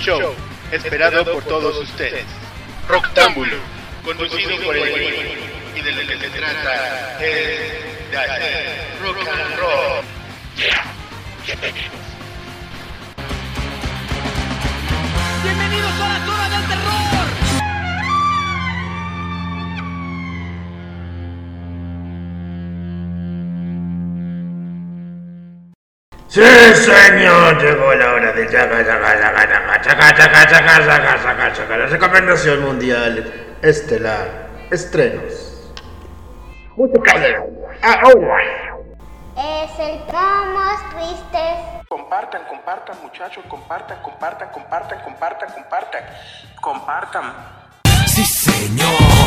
show, esperado por todos ustedes. Rocktámbulo, conducido por el y de lo que se trata es de hacer rock and roll. Bienvenidos a la zona del terror. Sí, señor, llegó la hora de chaca, chaca, chaca, chaca, chaca, chaca, chaca, chaca, chaca, chaca, la recomendación mundial estelar, estrenos. Ahora. Es el Cromos Tristes. Compartan, compartan, muchachos, compartan, compartan, compartan, compartan, compartan, compartan. Ya, ya,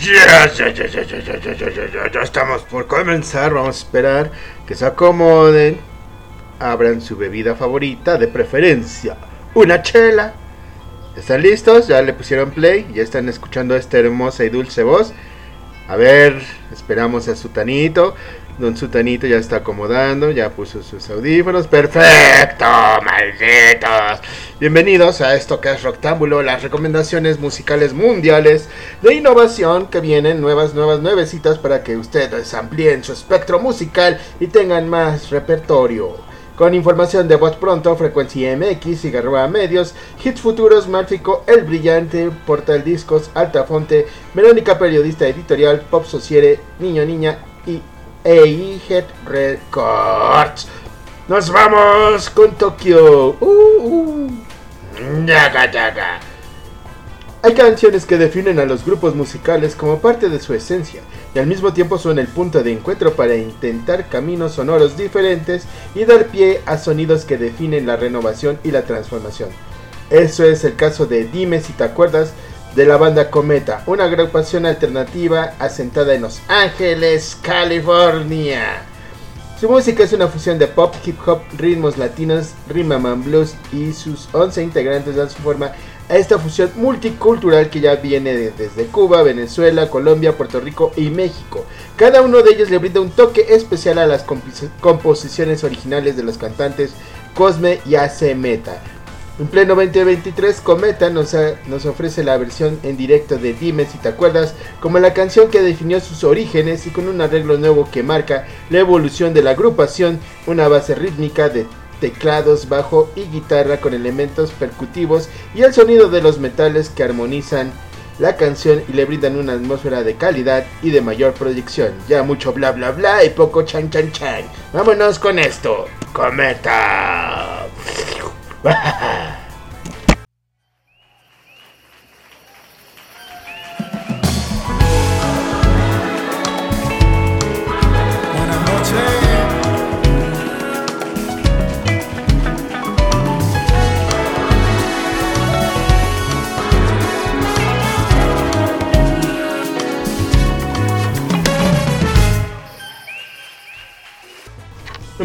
ya, ya, ya, ya, ya, ya, ya, ya, ya estamos por comenzar. Vamos a esperar que se acomoden. Abran su bebida favorita, de preferencia, una chela. ¿Están listos? ¿Ya le pusieron play? ¿Ya están escuchando esta hermosa y dulce voz? A ver, esperamos a Sutanito. Don Sutanito ya está acomodando, ya puso sus audífonos. ¡Perfecto! ¡Malditos! Bienvenidos a esto que es Roctámbulo, las recomendaciones musicales mundiales de innovación que vienen nuevas, nuevas, nuevecitas para que ustedes amplíen su espectro musical y tengan más repertorio. Con información de Voz Pronto, Frecuencia MX, Cigarroa Medios, Hits Futuros, Málfico, El Brillante, Portal Discos, Altafonte, Verónica Periodista Editorial, Pop Sociere, Niño Niña y Eiget Records. Nos vamos con Tokio. Uh, uh. Hay canciones que definen a los grupos musicales como parte de su esencia y al mismo tiempo son el punto de encuentro para intentar caminos sonoros diferentes y dar pie a sonidos que definen la renovación y la transformación. Eso es el caso de Dime si te acuerdas de la banda Cometa, una agrupación alternativa asentada en Los Ángeles, California. Su música es una fusión de pop, hip hop, ritmos latinos, rhythm blues y sus 11 integrantes dan su forma a esta fusión multicultural que ya viene de- desde Cuba, Venezuela, Colombia, Puerto Rico y México. Cada uno de ellos le brinda un toque especial a las composiciones originales de los cantantes Cosme y AC Meta. En pleno 2023, Cometa nos, nos ofrece la versión en directo de Dime si te acuerdas, como la canción que definió sus orígenes y con un arreglo nuevo que marca la evolución de la agrupación, una base rítmica de teclados, bajo y guitarra con elementos percutivos y el sonido de los metales que armonizan la canción y le brindan una atmósfera de calidad y de mayor proyección. Ya mucho bla bla bla y poco chan chan chan. Vámonos con esto. Cometa. Bye.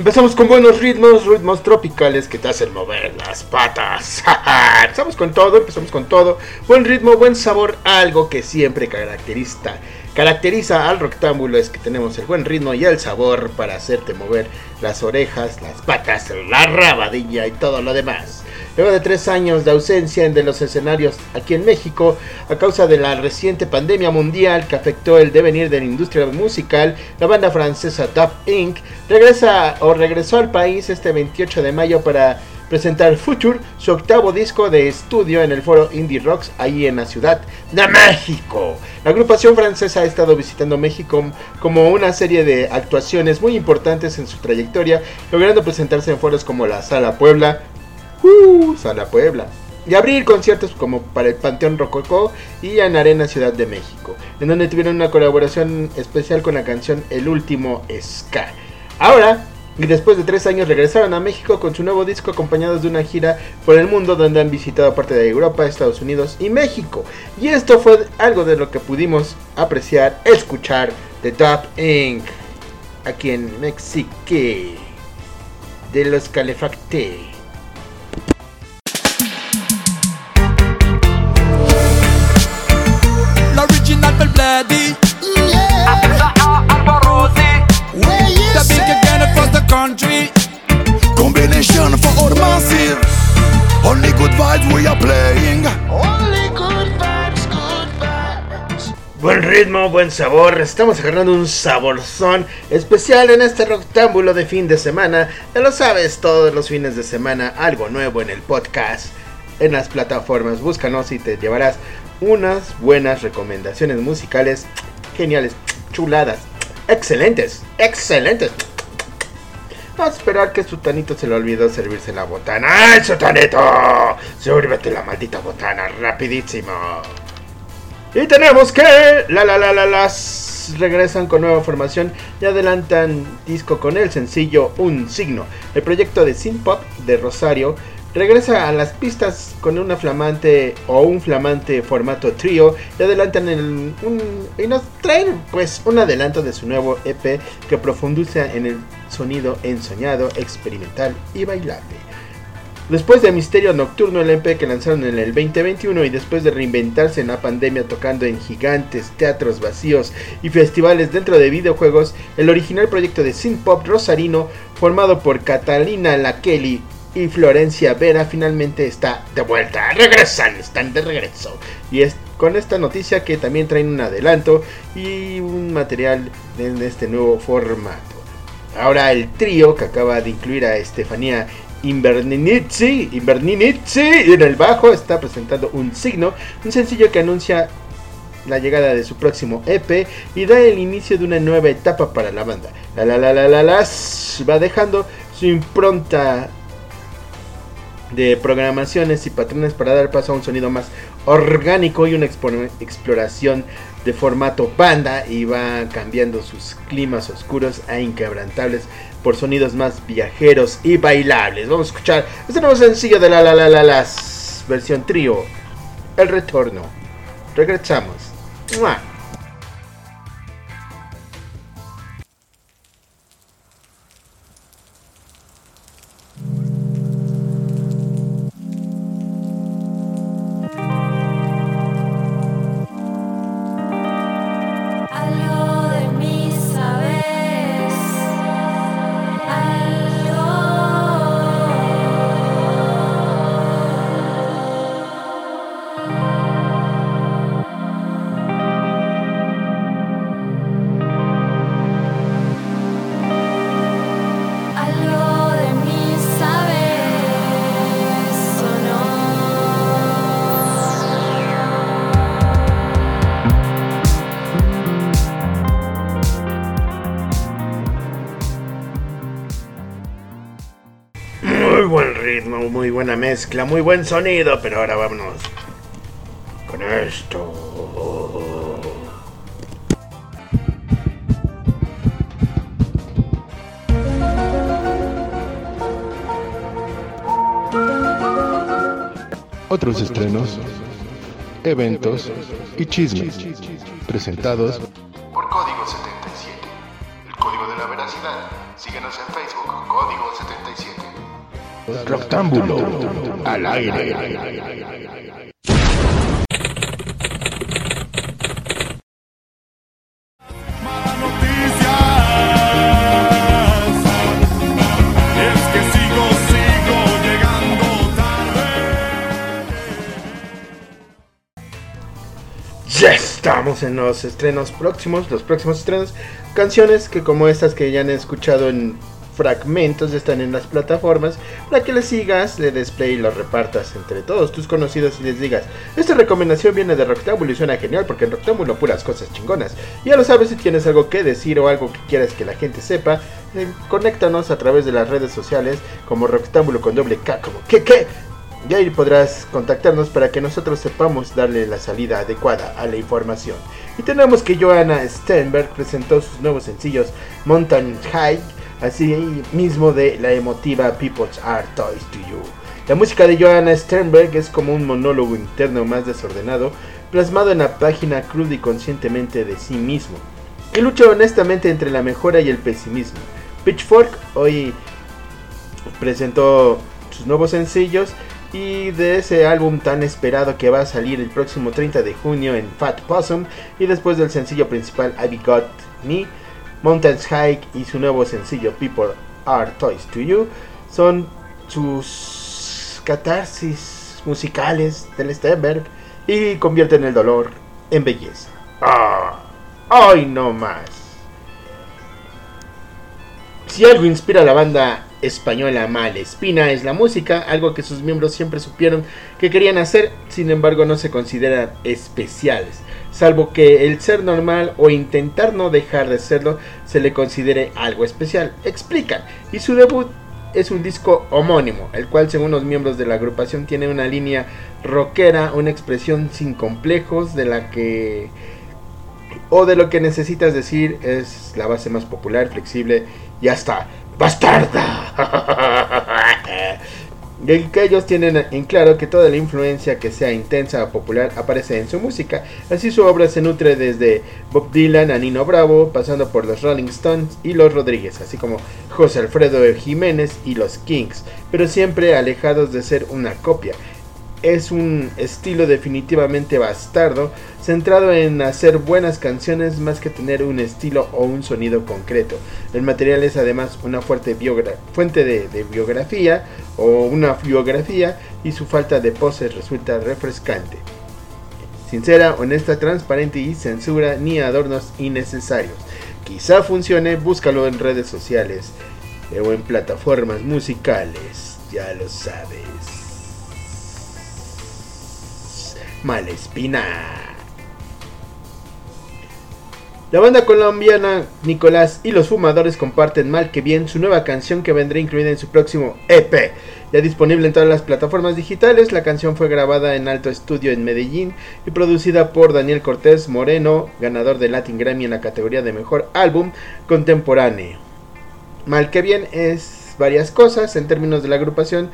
Empezamos con buenos ritmos, ritmos tropicales que te hacen mover las patas. empezamos con todo, empezamos con todo. Buen ritmo, buen sabor, algo que siempre caracteriza, caracteriza al rectángulo es que tenemos el buen ritmo y el sabor para hacerte mover las orejas, las patas, la rabadilla y todo lo demás. Luego de tres años de ausencia de los escenarios aquí en México, a causa de la reciente pandemia mundial que afectó el devenir de la industria musical, la banda francesa Dub Inc. regresa o regresó al país este 28 de mayo para presentar Future, su octavo disco de estudio en el foro Indie Rocks, ahí en la ciudad de México. La agrupación francesa ha estado visitando México como una serie de actuaciones muy importantes en su trayectoria, logrando presentarse en foros como la Sala Puebla, ¡Uh! Sala Puebla. Y abrir conciertos como para el Panteón Rococó y en Arena Ciudad de México, en donde tuvieron una colaboración especial con la canción El Último Ska. Ahora, y después de tres años regresaron a México con su nuevo disco acompañados de una gira por el mundo donde han visitado parte de Europa, Estados Unidos y México. Y esto fue algo de lo que pudimos apreciar, escuchar de Dub Inc. aquí en Mexique. De los Calefacte. Ready. The big again across the country. Combination for all massive. Only good vibes we are playing. Only good vibes, good vibes. Buen ritmo, buen sabor. Estamos agarrando un saborzón especial en este rectángulo de fin de semana. Ya lo sabes, todos los fines de semana algo nuevo en el podcast, en las plataformas. Búscanos y te llevarás unas buenas recomendaciones musicales geniales, chuladas, excelentes, excelentes. Vamos a esperar que Sutanito se le olvidó servirse la botana. ¡Ay, Sutanito! Sírvete la maldita botana, rapidísimo. Y tenemos que la la la la las regresan con nueva formación y adelantan disco con el sencillo Un signo. El proyecto de synth pop de Rosario regresa a las pistas con una flamante o un flamante formato trío y adelantan el, y nos traen pues un adelanto de su nuevo EP que profundiza en el sonido ensoñado, experimental y bailable. Después de Misterio Nocturno, el EP que lanzaron en el 2021 y después de reinventarse en la pandemia tocando en gigantes, teatros vacíos y festivales dentro de videojuegos, el original proyecto de synth pop rosarino formado por Catalina La Kelly y Florencia Vera finalmente está de vuelta. Regresan, están de regreso. Y es con esta noticia que también traen un adelanto y un material en este nuevo formato. Ahora el trío que acaba de incluir a Estefanía Inverninizzi, Inverninizzi en el bajo está presentando un signo, un sencillo que anuncia la llegada de su próximo EP y da el inicio de una nueva etapa para la banda. La la la la la las va dejando su impronta de programaciones y patrones para dar paso a un sonido más orgánico y una exploración de formato banda y va cambiando sus climas oscuros a inquebrantables por sonidos más viajeros y bailables. Vamos a escuchar este nuevo sencillo de la la la la las versión trío, El Retorno. Regresamos. Mezcla, muy buen sonido, pero ahora vámonos con esto. Otros estrenos, eventos y chismes presentados por Código sigo llegando tarde. Ya estamos en los estrenos próximos, los próximos estrenos. Canciones que como estas que ya han escuchado en fragmentos están en las plataformas para que les sigas, le des play y los repartas entre todos tus conocidos y les digas, esta recomendación viene de Rectángulo y suena genial porque en Rectángulo puras cosas chingonas. Ya lo sabes si tienes algo que decir o algo que quieras que la gente sepa, eh, conéctanos a través de las redes sociales como Rectángulo con doble K, como que que y ahí podrás contactarnos para que nosotros sepamos darle la salida adecuada a la información. Y tenemos que Joanna Sternberg presentó sus nuevos sencillos Mountain High, así mismo de la emotiva People's Are Toys to You. La música de Joanna Sternberg es como un monólogo interno más desordenado, plasmado en la página cruda y conscientemente de sí mismo, que lucha honestamente entre la mejora y el pesimismo. Pitchfork hoy presentó sus nuevos sencillos y de ese álbum tan esperado que va a salir el próximo 30 de junio en Fat Possum y después del sencillo principal I Got Me, Mountains Hike y su nuevo sencillo People Are Toys to You son sus catarsis musicales del Stenberg y convierten el dolor en belleza. ¡Ah! ¡Ay, no más! Si algo inspira a la banda española Malespina es la música, algo que sus miembros siempre supieron que querían hacer, sin embargo no se consideran especiales, salvo que el ser normal o intentar no dejar de serlo se le considere algo especial. Explican, y su debut es un disco homónimo, el cual según los miembros de la agrupación tiene una línea rockera, una expresión sin complejos de la que o de lo que necesitas decir es la base más popular, flexible y hasta bastarda. Y que ellos tienen en claro que toda la influencia que sea intensa o popular aparece en su música. Así su obra se nutre desde Bob Dylan a Nino Bravo, pasando por los Rolling Stones y los Rodríguez, así como José Alfredo Jiménez y los Kings, pero siempre alejados de ser una copia es un estilo definitivamente bastardo, centrado en hacer buenas canciones más que tener un estilo o un sonido concreto. El material es además una fuerte fuente de, biografía o una biografía y su falta de poses resulta refrescante. Sincera, honesta, transparente y censura ni adornos innecesarios. Quizá funcione, búscalo en redes sociales o en plataformas musicales, ya lo sabes. Malespina. La banda colombiana Nicolás y los Fumadores comparten mal que bien su nueva canción que vendrá incluida en su próximo EP. Ya disponible en todas las plataformas digitales, la canción fue grabada en Alto Estudio en Medellín y producida por Daniel Cortés Moreno, ganador de Latin Grammy en la categoría de Mejor Álbum Contemporáneo. Mal que bien es varias cosas en términos de la agrupación.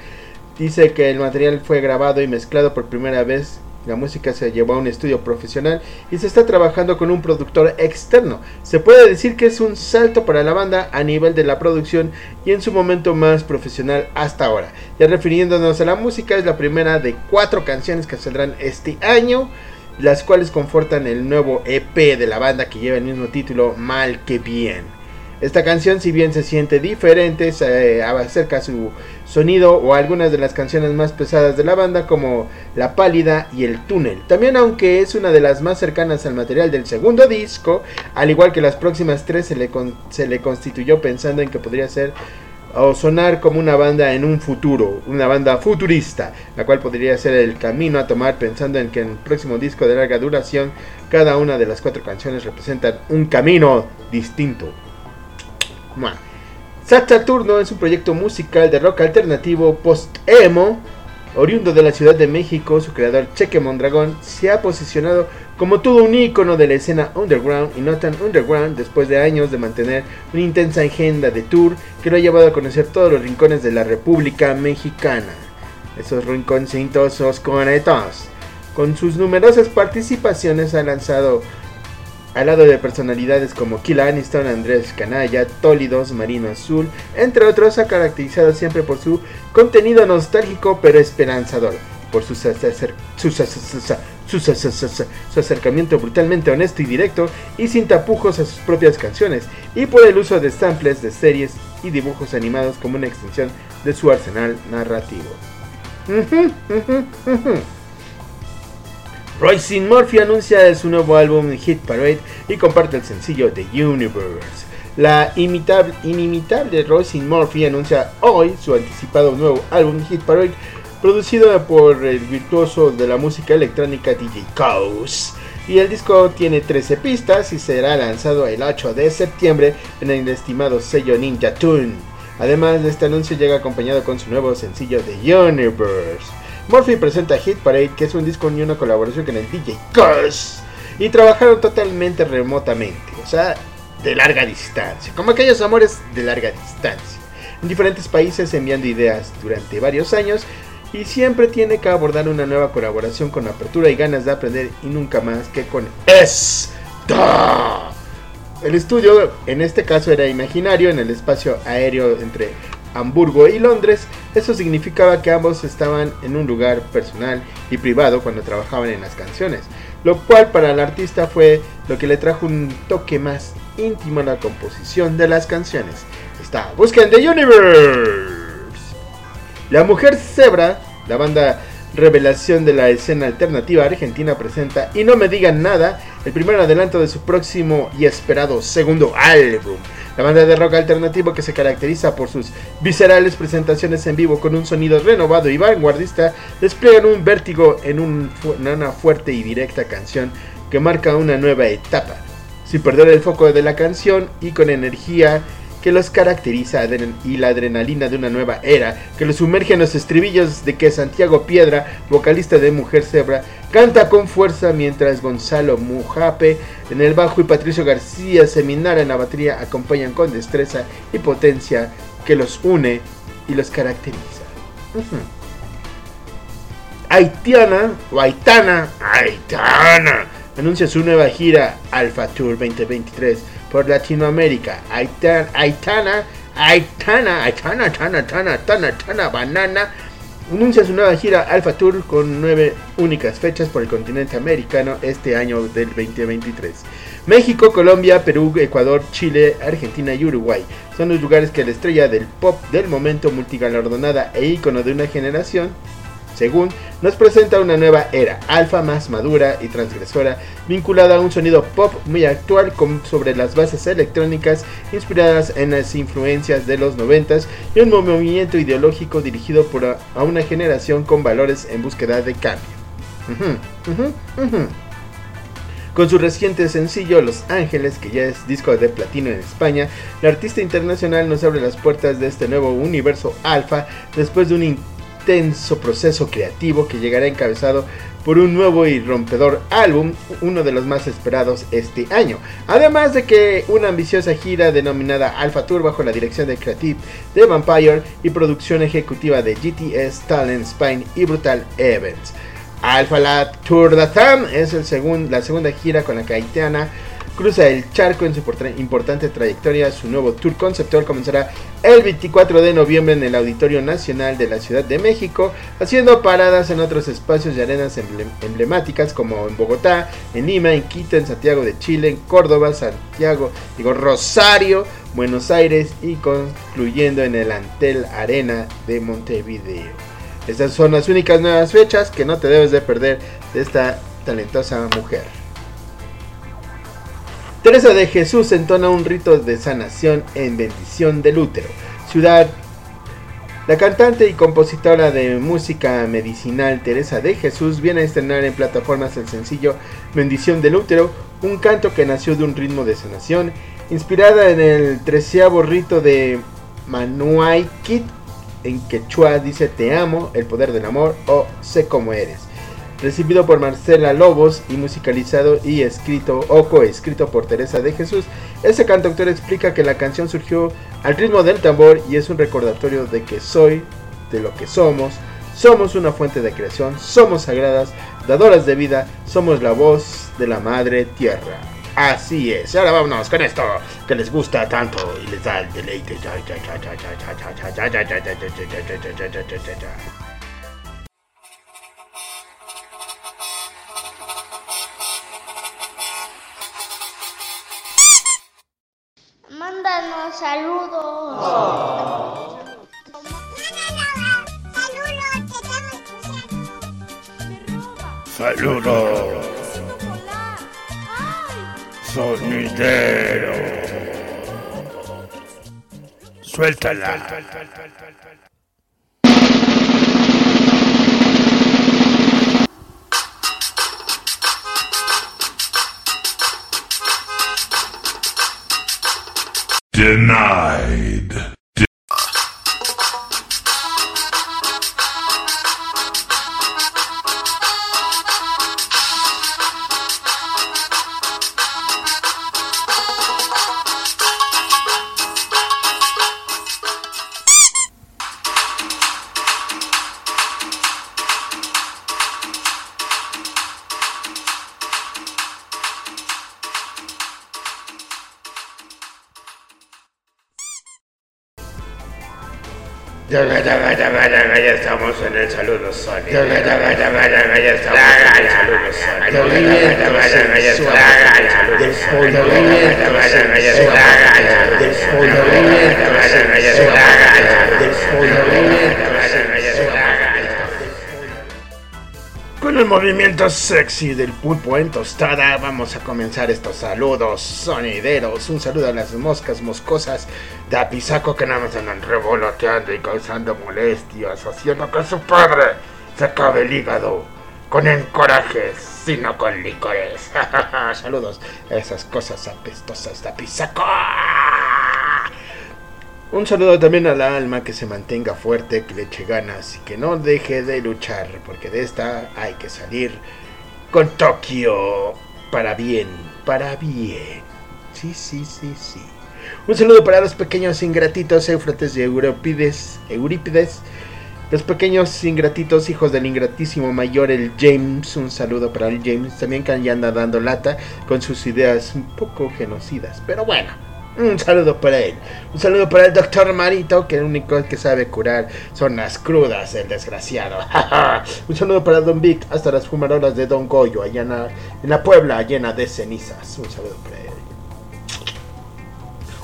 Dice que el material fue grabado y mezclado por primera vez la música se llevó a un estudio profesional y se está trabajando con un productor externo. Se puede decir que es un salto para la banda a nivel de la producción y en su momento más profesional hasta ahora. Ya refiriéndonos a la música, es la primera de cuatro canciones que saldrán este año, las cuales confortan el nuevo EP de la banda que lleva el mismo título, Mal que Bien. Esta canción, si bien se siente diferente, se acerca su sonido o algunas de las canciones más pesadas de la banda como La Pálida y El Túnel. También aunque es una de las más cercanas al material del segundo disco, al igual que las próximas tres se le, con, se le constituyó pensando en que podría ser o sonar como una banda en un futuro, una banda futurista, la cual podría ser el camino a tomar pensando en que en el próximo disco de larga duración cada una de las cuatro canciones representan un camino distinto. Saturno es un proyecto musical de rock alternativo post-emo. Oriundo de la Ciudad de México, su creador Cheque Mondragón se ha posicionado como todo un ícono de la escena underground y no tan underground después de años de mantener una intensa agenda de tour que lo ha llevado a conocer todos los rincones de la República Mexicana. Esos rinconcitos conetos. Con sus numerosas participaciones ha lanzado al lado de personalidades como Kill Aniston, Andrés Canalla, Tólidos, Marino Azul, entre otros, ha caracterizado siempre por su contenido nostálgico pero esperanzador, por su, acercamiento brutalmente honesto y directo y sin tapujos a sus propias canciones, y por el uso de samples de series y dibujos animados como una extensión de su arsenal narrativo. Royce Murphy anuncia su nuevo álbum Hit Parade y comparte el sencillo The Universe. La imitable, inimitable Royce Murphy anuncia hoy su anticipado nuevo álbum Hit Parade, producido por el virtuoso de la música electrónica DJ Kaos. Y el disco tiene 13 pistas y será lanzado el 8 de septiembre en el estimado sello Ninja Tune. Además de este anuncio llega acompañado con su nuevo sencillo The Universe. Murphy presenta Hit Parade, que es un disco y una colaboración con el DJ Curse. Y trabajaron totalmente remotamente, o sea, de larga distancia, como aquellos amores de larga distancia. En diferentes países enviando ideas durante varios años y siempre tiene que abordar una nueva colaboración con apertura y ganas de aprender y nunca más que con esta. El estudio en este caso era imaginario en el espacio aéreo entre Hamburgo y Londres. Eso significaba que ambos estaban en un lugar personal y privado cuando trabajaban en las canciones, lo cual para el artista fue lo que le trajo un toque más íntimo a la composición de las canciones. Está Busquen the Universe. La Mujer Zebra, la banda revelación de la escena alternativa argentina, presenta Y no me digan nada, el primer adelanto de su próximo y esperado segundo álbum. La banda de rock alternativo que se caracteriza por sus viscerales presentaciones en vivo con un sonido renovado y vanguardista, despliegan un vértigo en, una fuerte y directa canción que marca una nueva etapa, sin perder el foco de la canción y con energía que los caracteriza y la adrenalina de una nueva era que los sumerge en los estribillos de que Santiago Piedra, vocalista de Mujer Zebra, canta con fuerza mientras Gonzalo Mujape en el bajo y Patricio García Seminara en la batería acompañan con destreza y potencia que los une y los caracteriza. Haitiana o Aitana, Aitana, anuncia su nueva gira Alpha Tour 2023 por Latinoamérica. Aitana, Aitana, Aitana, Aitana, Aitana, Aitana, Aitana, Banana anuncia su nueva gira Alpha Tour con nueve únicas fechas por el continente americano este año del 2023. México, Colombia, Perú, Ecuador, Chile, Argentina y Uruguay son los lugares que la estrella del pop del momento multigalardonada e ícono de una generación según nos presenta una nueva era, alfa más madura y transgresora, vinculada a un sonido pop muy actual con, sobre las bases electrónicas inspiradas en las influencias de los noventas y un movimiento ideológico dirigido por a, una generación con valores en búsqueda de cambio. Con su reciente sencillo Los Ángeles, que ya es disco de platino en España, la artista internacional nos abre las puertas de este nuevo universo alfa después de un intenso proceso creativo que llegará encabezado por un nuevo y rompedor álbum, uno de los más esperados este año. Además de que una ambiciosa gira denominada Alpha Tour bajo la dirección de Creative de Vampire y producción ejecutiva de GTS, Talent Spine y Brutal Events. Alpha La Tour de Tham es el la segunda gira con la que cruza el charco en su importante trayectoria. Su nuevo tour conceptual comenzará el 24 de noviembre en el Auditorio Nacional de la Ciudad de México, haciendo paradas en otros espacios y arenas emble- emblemáticas como en Bogotá, en Lima, en Quito, en Santiago de Chile, en Córdoba, Santiago, digo Rosario, Buenos Aires y concluyendo en el Antel Arena de Montevideo. Estas son las únicas nuevas fechas que no te debes de perder de esta talentosa mujer. Teresa de Jesús entona un rito de sanación en bendición del útero. Ciudad. La cantante y compositora de música medicinal Teresa de Jesús viene a estrenar en plataformas el sencillo Bendición del útero, un canto que nació de un ritmo de sanación, inspirada en el treceavo rito de Manuay Kit, en quechua dice te amo, el poder del amor o sé cómo eres recibido por Marcela Lobos y musicalizado y escrito o coescrito por Teresa de Jesús. Este cantautor explica que la canción surgió al ritmo del tambor y es un recordatorio de que soy de lo que somos, somos una fuente de creación, somos sagradas, dadoras de vida, somos la voz de la madre tierra. Así es, ahora vámonos con esto que les gusta tanto y les da el deleite. Saludos, saludos. Oh. Saludos. Sonidero. Suéltala. Denied. Estamos en el saludo Sony. El movimiento sexy del pulpo en tostada vamos a comenzar estos saludos sonideros. Un saludo a las moscas moscosas de Apizaco que nada más andan revoloteando y causando molestias, haciendo que su padre se acabe el hígado con encorajes, sino con licores. Saludos a esas cosas apestosas de Apizaco. Un saludo también al alma que se mantenga fuerte, que le eche ganas y que no deje de luchar, porque de esta hay que salir con Tokio para bien, para bien. Sí, sí, sí, sí. Un saludo para los pequeños ingratitos Éufrates y Eurípides, Eurípides. Los pequeños ingratitos, hijos del ingratísimo mayor, el James. Un saludo para el James, también que ya anda dando lata con sus ideas un poco genocidas. Pero bueno, un saludo para él. Un saludo para el doctor Marito, que el único que sabe curar son las crudas, el desgraciado. Un saludo para Don Vic, hasta las fumarolas de Don Goyo, allá en la, en la Puebla llena de cenizas. Un saludo para él.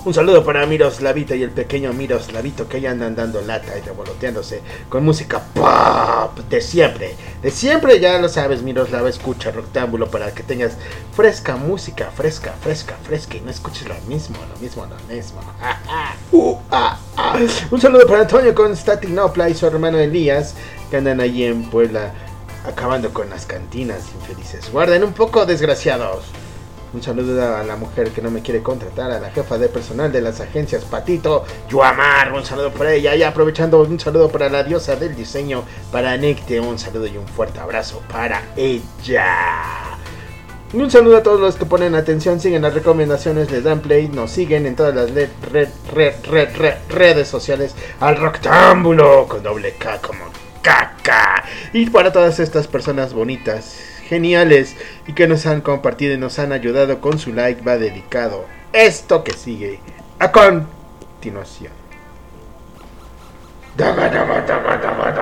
Un saludo para Miroslavita y el pequeño Miroslavito que ya andan dando lata y revoloteándose con música pop de siempre. De siempre, ya lo sabes, Miroslava, escucha Rectángulo para que tengas fresca música, fresca, fresca, fresca y no escuches lo mismo, lo mismo, lo mismo. Uh, ah, ah. Un saludo para Antonio Constantinopla y su hermano Elías que andan allí en Puebla acabando con las cantinas infelices. Guarden un poco, desgraciados. Un saludo a la mujer que no me quiere contratar, a la jefa de personal de las agencias Patito, Yuamar, un saludo para ella. Y aprovechando, un saludo para la diosa del diseño, para Necte, un saludo y un fuerte abrazo para ella. Un saludo a todos los que ponen atención, siguen las recomendaciones, les dan play, nos siguen en todas las red, red, red, red, red- redes sociales al Rectángulo con doble K como caca. Y para todas estas personas bonitas, geniales y que nos han compartido y nos han ayudado con su like, va dedicado esto que sigue a continuación. Daga, daga, daga,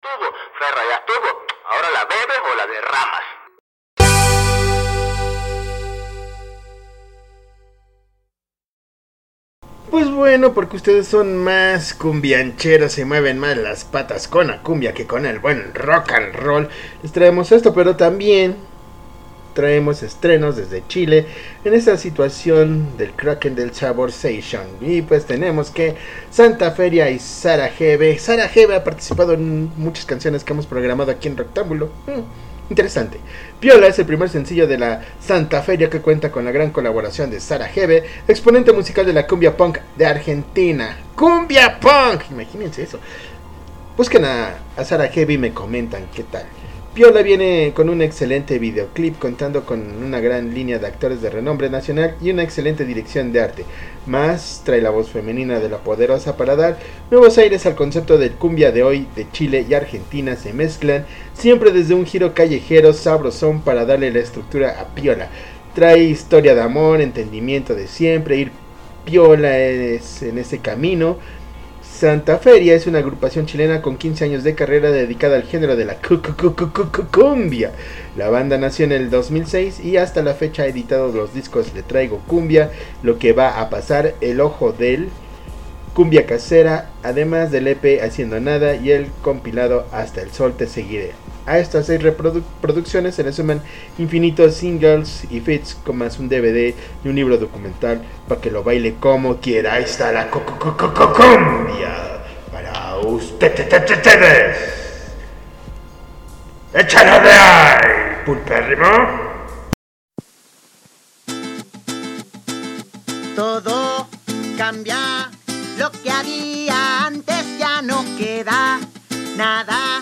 Tuvo, Ferra, ya tuvo. Ahora la bebes o la derramas. Pues bueno, porque ustedes son más cumbiancheros y mueven más las patas con la cumbia que con el buen rock and roll. Les traemos esto, pero también traemos estrenos desde Chile en esta situación del Kraken del Sabor Station. Y pues tenemos que Santa Feria y Sara Gebe. Sara Gebe ha participado en muchas canciones que hemos programado aquí en Rectángulo. Mm, Interesante. Piola es el primer sencillo de la Santa Feria que cuenta con la gran colaboración de Sara Gebe, exponente musical de la cumbia punk de Argentina. ¡Cumbia punk! Imagínense eso. Busquen a, a Sara Heavy y me comentan qué tal. Piola viene con un excelente videoclip contando con una gran línea de actores de renombre nacional y una excelente dirección de arte. Más trae la voz femenina de la poderosa para dar nuevos aires al concepto del cumbia de hoy de Chile y Argentina se mezclan siempre desde un giro callejero sabrosón para darle la estructura a Piola. Trae historia de amor, entendimiento de siempre, ir Piola es en ese camino. Santa Feria es una agrupación chilena con 15 años de carrera dedicada al género de la cu- cu- cu- cu- cu- cu- cumbia. La banda nació en el 2006 y hasta la fecha ha editado los discos Le Traigo Cumbia, Lo que va a pasar, El Ojo del, Cumbia Casera, además del EP Haciendo Nada y el compilado Hasta el Sol Te Seguiré. A estas seis reprodu- producciones se le suman infinitos singles y feats con más un DVD y un libro documental para que lo baile como quiera. Ahí está la cu- cu- cu- cumbia para ustedes. ¡Échalo de ahí, pulpérrimo! Todo cambia, lo que había antes ya no queda nada.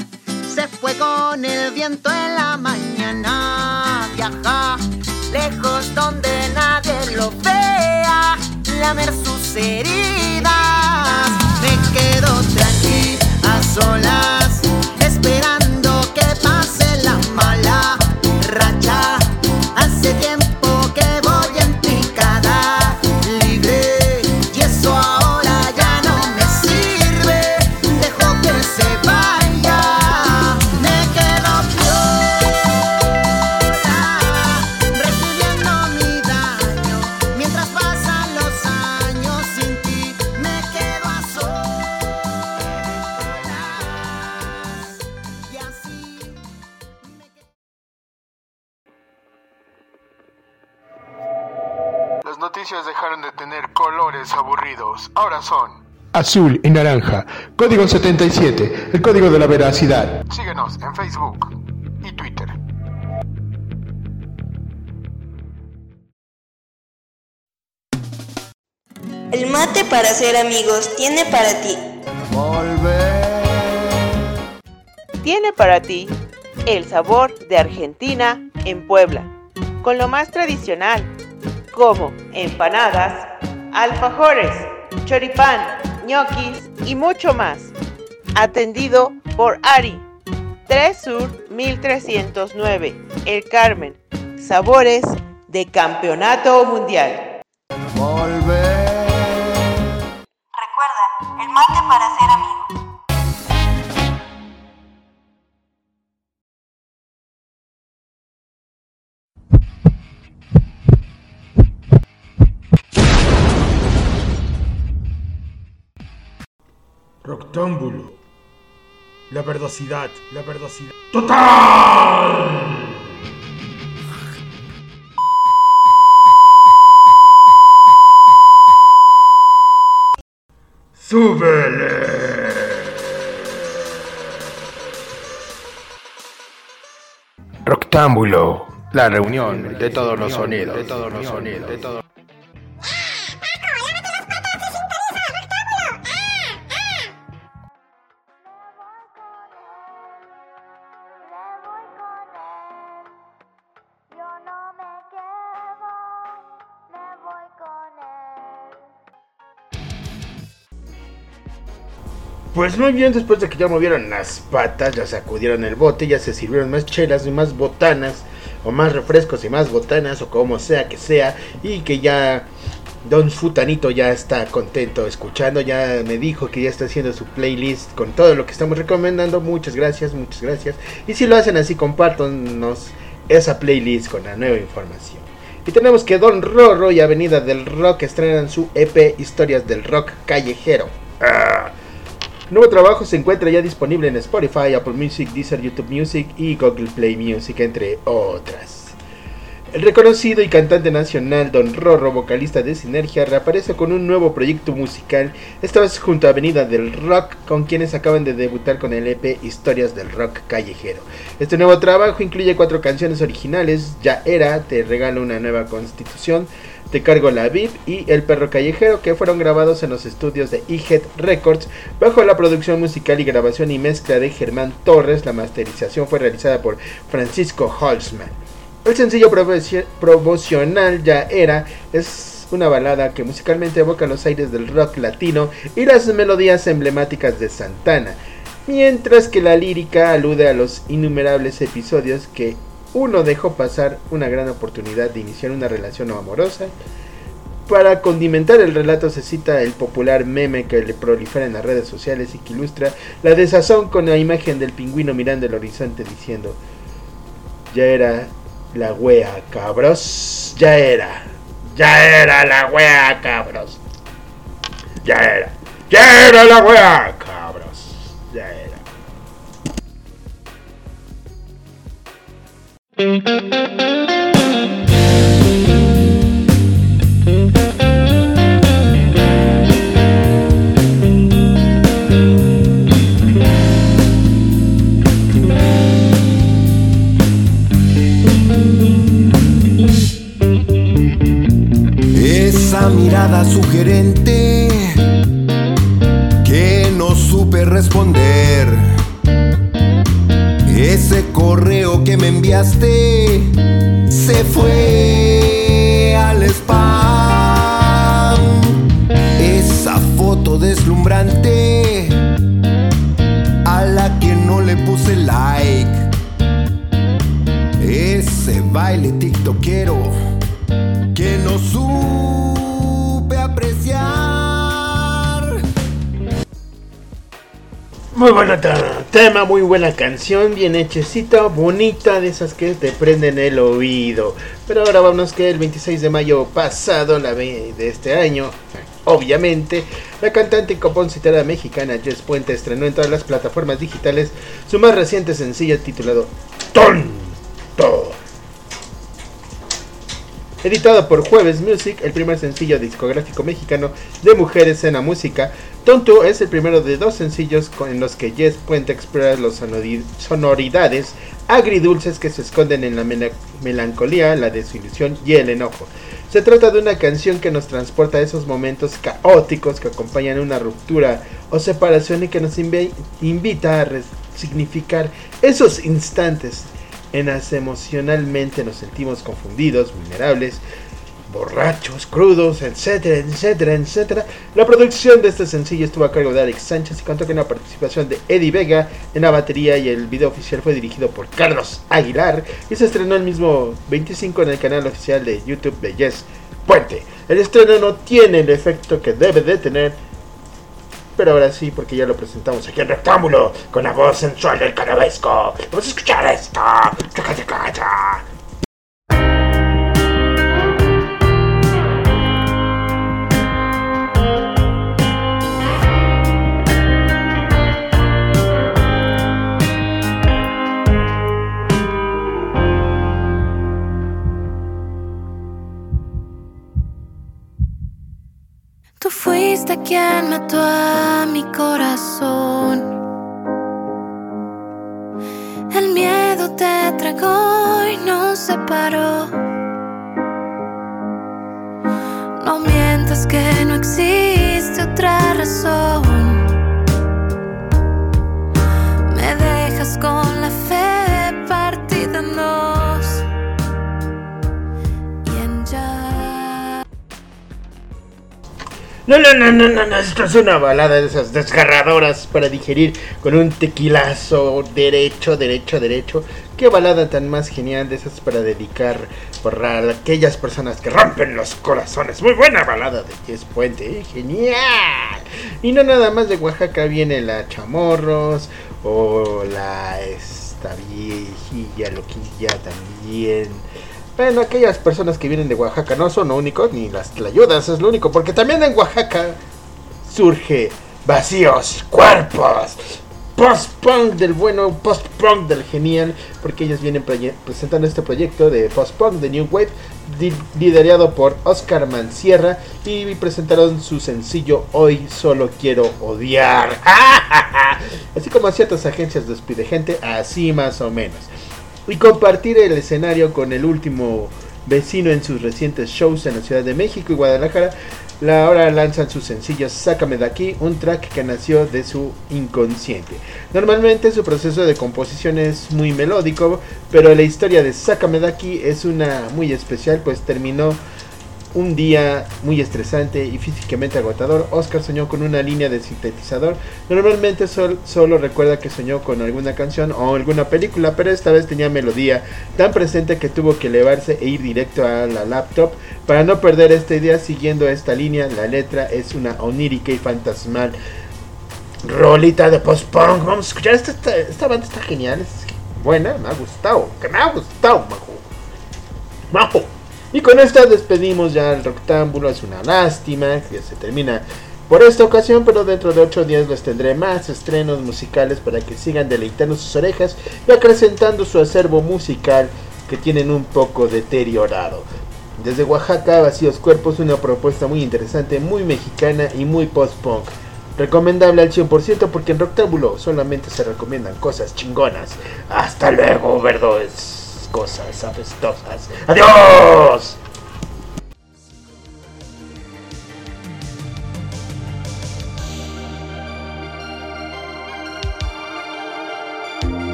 Fue con el viento en la mañana, viaja lejos donde nadie lo vea, lamer sus heridas. Me quedo tranquila a solas, esperando Dejaron de tener colores aburridos. Ahora son. Azul y naranja. Código 77. El código de la veracidad. Síguenos en Facebook y Twitter. El mate para ser amigos tiene para ti. Tiene para ti el sabor de Argentina en Puebla, con lo más tradicional, como empanadas, alfajores, choripán, ñoquis y mucho más. Atendido por Ari, 3 Sur 1309, El Carmen. Sabores de Campeonato Mundial. Recuerda, el mate para ser amigos. Roctámbulo. La verdosidad, la verdosidad. ¡Total! ¡Súbele! Roctámbulo. La reunión de todos los sonidos. De todos los sonidos. De todos. Pues muy bien, después de que ya movieron las patas, ya sacudieron el bote, ya se sirvieron más chelas y más botanas, o más refrescos y más botanas, o como sea que sea, y que ya Don Futanito ya está contento escuchando, ya me dijo que ya está haciendo su playlist con todo lo que estamos recomendando. Muchas gracias, muchas gracias. Y si lo hacen así, compártanos esa playlist con la nueva información. Y tenemos que Don Rorro y Avenida del Rock estrenan su EP Historias del Rock Callejero. Ah. Nuevo trabajo se encuentra ya disponible en Spotify, Apple Music, Deezer, YouTube Music y Google Play Music, entre otras. El reconocido y cantante nacional Don Rorro, vocalista de Sinergia, reaparece con un nuevo proyecto musical, esta vez junto a Avenida del Rock, con quienes acaban de debutar con el EP Historias del Rock Callejero. Este nuevo trabajo incluye cuatro canciones originales, Ya Era, Te Regalo una Nueva Constitución, Te Cargo la VIP y El Perro Callejero, que fueron grabados en los estudios de E-Head Records, bajo la producción musical y grabación y mezcla de Germán Torres. La masterización fue realizada por Francisco Holzman. El sencillo promoci- promocional Ya Era es una balada que musicalmente evoca los aires del rock latino y las melodías emblemáticas de Santana, mientras que la lírica alude a los innumerables episodios que uno dejó pasar una gran oportunidad de iniciar una relación amorosa. Para condimentar el relato se cita el popular meme que le prolifera en las redes sociales y que ilustra la desazón con la imagen del pingüino mirando el horizonte diciendo ya era la wea, cabros. Ya era. Ya era la wea, cabros. Ya era. Ya era la wea, Esa enviaste se fue al spam. Esa foto deslumbrante a la que no le puse like. Ese baile tiktokero que no supe apreciar. Muy buena ta- tema, muy buena canción, bien hechecita, bonita, de esas que te prenden el oído. Pero ahora vámonos que el 26 de mayo pasado, la de este año, obviamente, la cantante y compositora mexicana Jess Puente estrenó en todas las plataformas digitales su más reciente sencillo titulado Tonto. Editado por Jueves Music, el primer sencillo discográfico mexicano de mujeres en la música, Tonto es el primero de dos sencillos con- los que Jess Puente explora las sonori- sonoridades agridulces que se esconden en la mela- melancolía, la desilusión y el enojo. Se trata de una canción que nos transporta a esos momentos caóticos que acompañan una ruptura o separación y que nos invi- invita a resignificar esos instantes en las emocionalmente nos sentimos confundidos, vulnerables, borrachos, crudos, etcétera, etcétera, etcétera. La producción de este sencillo estuvo a cargo de Alex Sánchez y contó con la participación de Eddie Vega en la batería y el video oficial fue dirigido por Carlos Aguilar y se estrenó el mismo 25 en el canal oficial de YouTube de Yes Puente. El estreno no tiene el efecto que debe de tener, pero ahora sí, porque ya lo presentamos aquí en Rectángulo, con la voz sensual del carabesco. Vamos a escuchar esto. Quien mató a mi corazón. El miedo te tragó y nos separó. No mientas que no existe otra razón. No, no, no, no, no, no, esto es una balada de esas desgarradoras para digerir con un tequilazo derecho, derecho, derecho. Qué balada tan más genial de esas para dedicar para aquellas personas que rompen los corazones. Muy buena balada de Jess Puente, ¿eh? genial. Y no nada más de Oaxaca viene la Chamorros o la esta viejilla loquilla también. Bueno, aquellas personas que vienen de Oaxaca no son lo único, ni las tlayudas es lo único, porque también en Oaxaca surge vacíos cuerpos. Post-punk del bueno, post-punk del genial, porque ellos vienen presentando este proyecto de post-punk de New Wave, liderado por Oscar Mancierra, y presentaron su sencillo Hoy solo quiero odiar. Así como ciertas agencias despide gente, así más o menos y compartir el escenario con el último vecino en sus recientes shows en la Ciudad de México y Guadalajara. La ahora lanzan su sencillo Sácame de aquí, un track que nació de su inconsciente. Normalmente su proceso de composición es muy melódico, pero la historia de Sácame de aquí es una muy especial, pues terminó un día muy estresante y físicamente agotador, Oscar soñó con una línea de sintetizador. Normalmente sol- solo recuerda que soñó con alguna canción o alguna película, pero esta vez tenía melodía tan presente que tuvo que elevarse e ir directo a la laptop para no perder esta idea siguiendo esta línea. La letra es una onírica y fantasmal rolita de post-punk. Vamos a escuchar, esta, banda está genial, es buena, me ha gustado, que me ha gustado, majo. Majo. Y con esta despedimos ya el rectángulo. Es una lástima que se termina por esta ocasión, pero dentro de 8 días les tendré más estrenos musicales para que sigan deleitando sus orejas y acrecentando su acervo musical que tienen un poco deteriorado. Desde Oaxaca, Vacíos Cuerpos, una propuesta muy interesante, muy mexicana y muy post-punk. Recomendable al 100% porque en Rectángulo solamente se recomiendan cosas chingonas. Hasta luego, verdos cosas apestosas. ¡Adiós!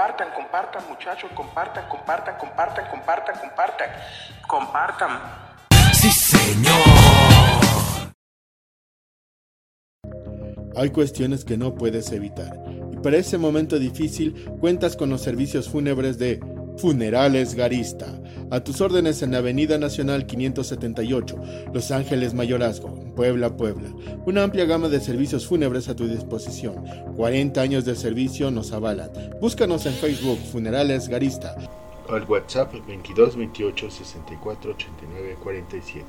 Compartan, compartan muchachos, compartan, compartan, compartan, compartan, compartan, compartan. Sí, señor. Hay cuestiones que no puedes evitar. Y para ese momento difícil cuentas con los servicios fúnebres de Funerales Garista. A tus órdenes en la Avenida Nacional 578, Los Ángeles Mayorazgo, Puebla, Puebla. Una amplia gama de servicios fúnebres a tu disposición. 40 años de servicio nos avalan. Búscanos en Facebook Funerales Garista. Al WhatsApp 22 28 64 89 47.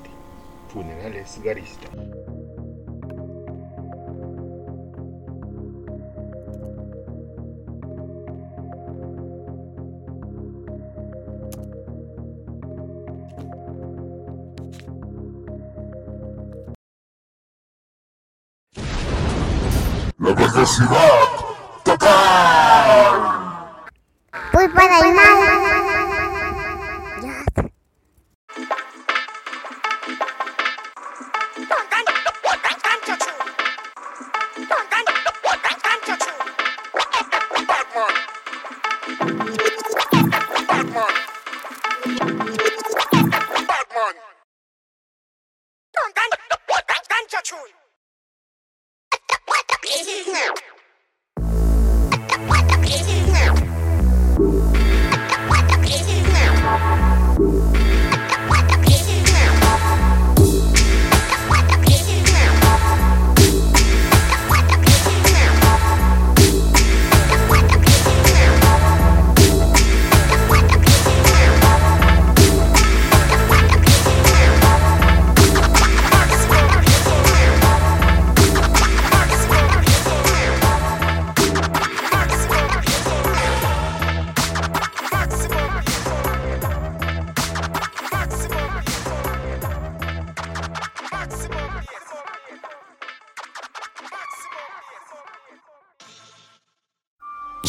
Funerales Garista. La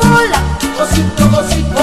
Pola, osito, osito,